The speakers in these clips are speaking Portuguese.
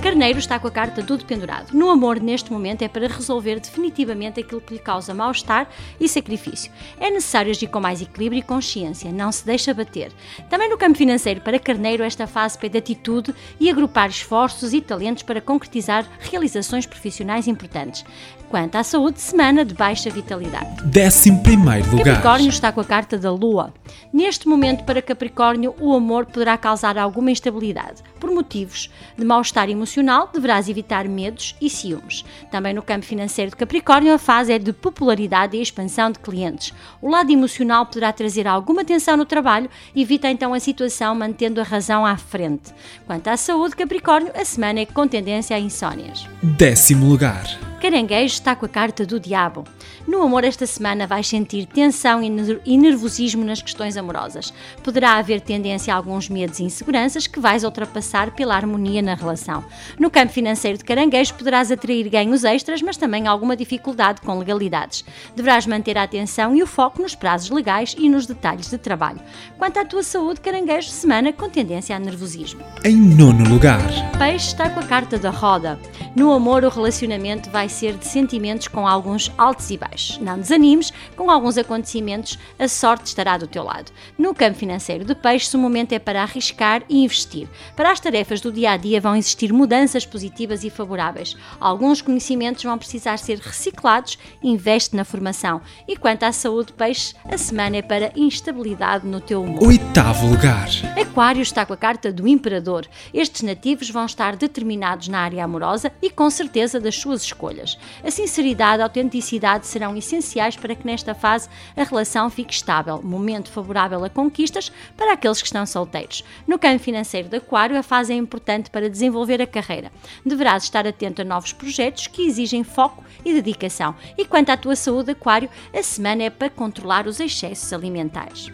Carneiro está com a carta do dependurado. No amor, neste momento, é para resolver definitivamente aquilo que lhe causa mal-estar e sacrifício. É necessário agir com mais equilíbrio e consciência, não se deixa bater. Também no campo financeiro, para Carneiro, esta fase pede atitude e agrupar esforços e talentos para concretizar realizações profissionais importantes. Quanto à saúde, semana de baixa vitalidade. 11 primeiro lugar. Capricórnio está com a carta da Lua. Neste momento, para Capricórnio, o amor poderá causar alguma instabilidade. Por motivos de mal-estar emocional, deverás evitar medos e ciúmes. Também no campo financeiro de Capricórnio, a fase é de popularidade e expansão de clientes. O lado emocional poderá trazer alguma tensão no trabalho, evita então a situação mantendo a razão à frente. Quanto à saúde, Capricórnio, a semana é com tendência a insónias. Décimo lugar. Caranguejo está com a carta do diabo. No amor, esta semana vais sentir tensão e nervosismo nas questões amorosas. Poderá haver tendência a alguns medos e inseguranças que vais ultrapassar pela harmonia na relação. No campo financeiro de caranguejo, poderás atrair ganhos extras, mas também alguma dificuldade com legalidades. Deverás manter a atenção e o foco nos prazos legais e nos detalhes de trabalho. Quanto à tua saúde, caranguejo, semana com tendência a nervosismo. Em nono lugar. Peixe está com a carta da roda. No amor, o relacionamento vai ser de sentimentos com alguns altos e baixos. Não desanimes, com alguns acontecimentos, a sorte estará do teu lado. No campo financeiro de peixes, o momento é para arriscar e investir. Para as tarefas do dia a dia vão existir mudanças positivas e favoráveis. Alguns conhecimentos vão precisar ser reciclados, investe na formação. E quanto à saúde de peixes, a semana é para instabilidade no teu humor. Oitavo lugar. Aquário está com a carta do Imperador. Estes nativos vão estar determinados na área amorosa e com certeza das suas escolhas. A sinceridade e a autenticidade serão essenciais para que nesta fase a relação fique estável, momento favorável a conquistas para aqueles que estão solteiros. No campo financeiro de Aquário, a fase é importante para desenvolver a carreira. Deverás estar atento a novos projetos que exigem foco e dedicação. E quanto à tua saúde, Aquário, a semana é para controlar os excessos alimentares.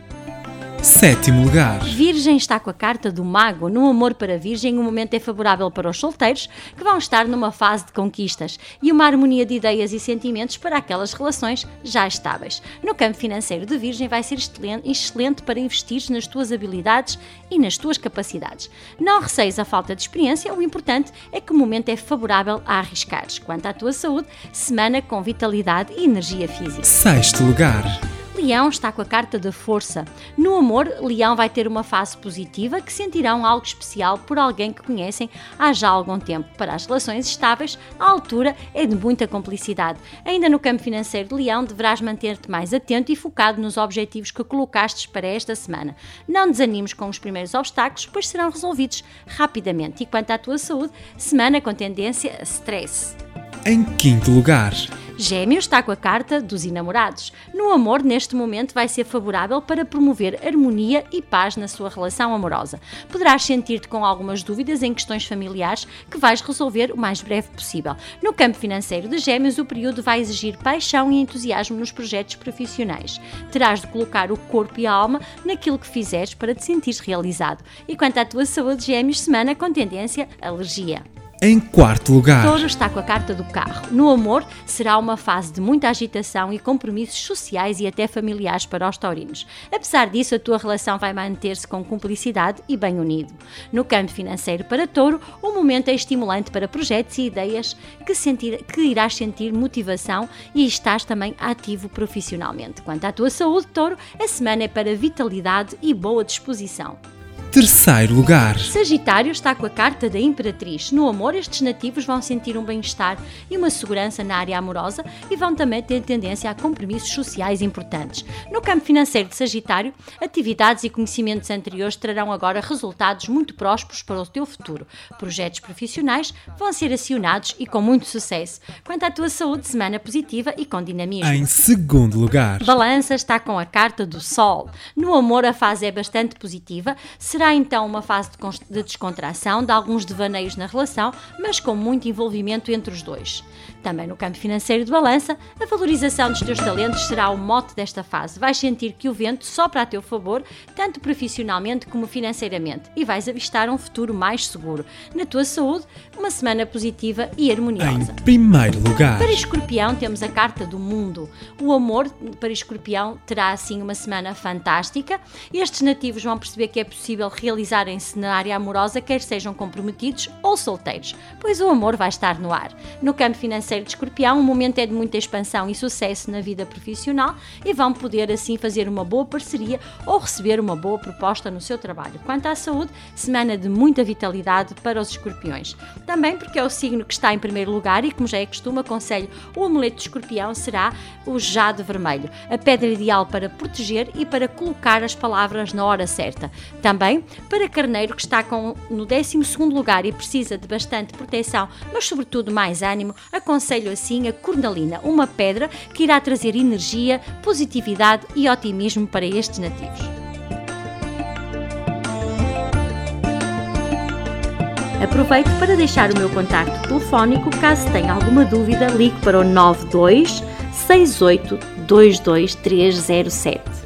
Sétimo lugar. Virgem está com a carta do Mago. No amor para Virgem, o momento é favorável para os solteiros, que vão estar numa fase de conquistas e uma harmonia de ideias e sentimentos para aquelas relações já estáveis. No campo financeiro de Virgem, vai ser excelente para investir nas tuas habilidades e nas tuas capacidades. Não receies a falta de experiência, o importante é que o momento é favorável a arriscares. Quanto à tua saúde, semana com vitalidade e energia física. Sexto lugar. Leão está com a carta da força. No amor, Leão vai ter uma fase positiva que sentirão algo especial por alguém que conhecem há já algum tempo. Para as relações estáveis, a altura é de muita complicidade. Ainda no campo financeiro de Leão, deverás manter-te mais atento e focado nos objetivos que colocastes para esta semana. Não desanimes com os primeiros obstáculos, pois serão resolvidos rapidamente. E quanto à tua saúde, semana com tendência a stress. Em quinto lugar. Gêmeos está com a carta dos enamorados. No amor, neste momento, vai ser favorável para promover harmonia e paz na sua relação amorosa. Poderás sentir-te com algumas dúvidas em questões familiares que vais resolver o mais breve possível. No campo financeiro de Gêmeos, o período vai exigir paixão e entusiasmo nos projetos profissionais. Terás de colocar o corpo e a alma naquilo que fizeres para te sentir realizado. E quanto à tua saúde, Gêmeos, semana com tendência alergia. Em quarto lugar. Touro está com a carta do carro. No amor, será uma fase de muita agitação e compromissos sociais e até familiares para os taurinos. Apesar disso, a tua relação vai manter-se com cumplicidade e bem unido. No campo financeiro para Touro, o momento é estimulante para projetos e ideias que, sentir, que irás sentir motivação e estás também ativo profissionalmente. Quanto à tua saúde, Touro, a semana é para vitalidade e boa disposição. Terceiro lugar. Sagitário está com a carta da Imperatriz. No amor, estes nativos vão sentir um bem-estar e uma segurança na área amorosa e vão também ter tendência a compromissos sociais importantes. No campo financeiro de Sagitário, atividades e conhecimentos anteriores trarão agora resultados muito prósperos para o teu futuro. Projetos profissionais vão ser acionados e com muito sucesso. Quanto à tua saúde, semana positiva e com dinamismo. Em segundo lugar. Balança está com a carta do Sol. No amor, a fase é bastante positiva. Se Será então uma fase de descontração, de alguns devaneios na relação, mas com muito envolvimento entre os dois. Também no campo financeiro de balança, a valorização dos teus talentos será o mote desta fase. Vais sentir que o vento sopra a teu favor, tanto profissionalmente como financeiramente, e vais avistar um futuro mais seguro. Na tua saúde, uma semana positiva e harmoniosa. Em primeiro lugar. Para Escorpião temos a carta do mundo. O amor para Escorpião terá assim uma semana fantástica. Estes nativos vão perceber que é possível realizarem-se na área amorosa, quer sejam comprometidos ou solteiros, pois o amor vai estar no ar. No campo financeiro de Escorpião, o momento é de muita expansão e sucesso na vida profissional e vão poder assim fazer uma boa parceria ou receber uma boa proposta no seu trabalho. Quanto à saúde, semana de muita vitalidade para os escorpiões. Também porque é o signo que está em primeiro lugar e, como já é costume, aconselho o amuleto de escorpião será o jade vermelho, a pedra ideal para proteger e para colocar as palavras na hora certa. Também para carneiro que está com, no 12 lugar e precisa de bastante proteção, mas sobretudo mais ânimo, aconselho assim a cornalina, uma pedra que irá trazer energia, positividade e otimismo para estes nativos. Aproveito para deixar o meu contacto telefónico caso tenha alguma dúvida, ligue para o 92 68 22307.